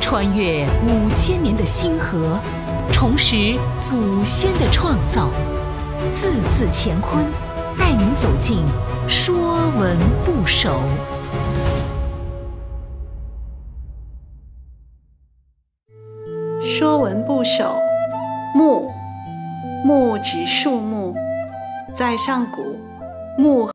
穿越五千年的星河，重拾祖先的创造，字字乾坤，带您走进《说文不首》。《说文不首》木，木指树木，在上古木。